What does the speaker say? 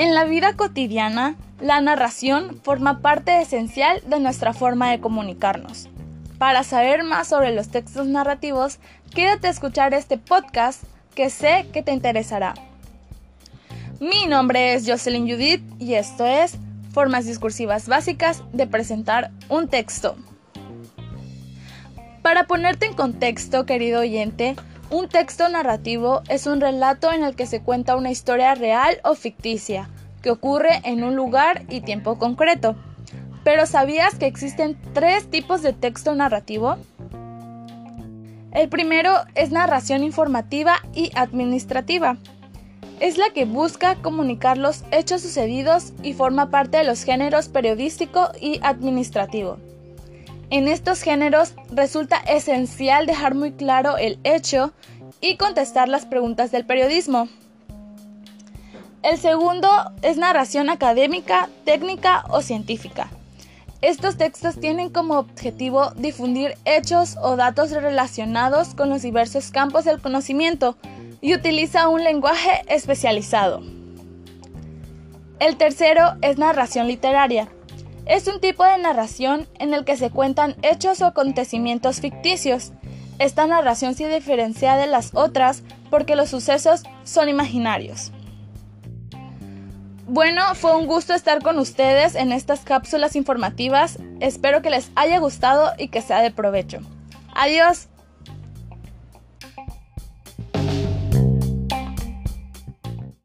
En la vida cotidiana, la narración forma parte esencial de nuestra forma de comunicarnos. Para saber más sobre los textos narrativos, quédate a escuchar este podcast que sé que te interesará. Mi nombre es Jocelyn Judith y esto es Formas discursivas básicas de presentar un texto. Para ponerte en contexto, querido oyente, un texto narrativo es un relato en el que se cuenta una historia real o ficticia, que ocurre en un lugar y tiempo concreto. Pero ¿sabías que existen tres tipos de texto narrativo? El primero es narración informativa y administrativa. Es la que busca comunicar los hechos sucedidos y forma parte de los géneros periodístico y administrativo. En estos géneros resulta esencial dejar muy claro el hecho y contestar las preguntas del periodismo. El segundo es narración académica, técnica o científica. Estos textos tienen como objetivo difundir hechos o datos relacionados con los diversos campos del conocimiento y utiliza un lenguaje especializado. El tercero es narración literaria. Es un tipo de narración en el que se cuentan hechos o acontecimientos ficticios. Esta narración se diferencia de las otras porque los sucesos son imaginarios. Bueno, fue un gusto estar con ustedes en estas cápsulas informativas. Espero que les haya gustado y que sea de provecho. Adiós.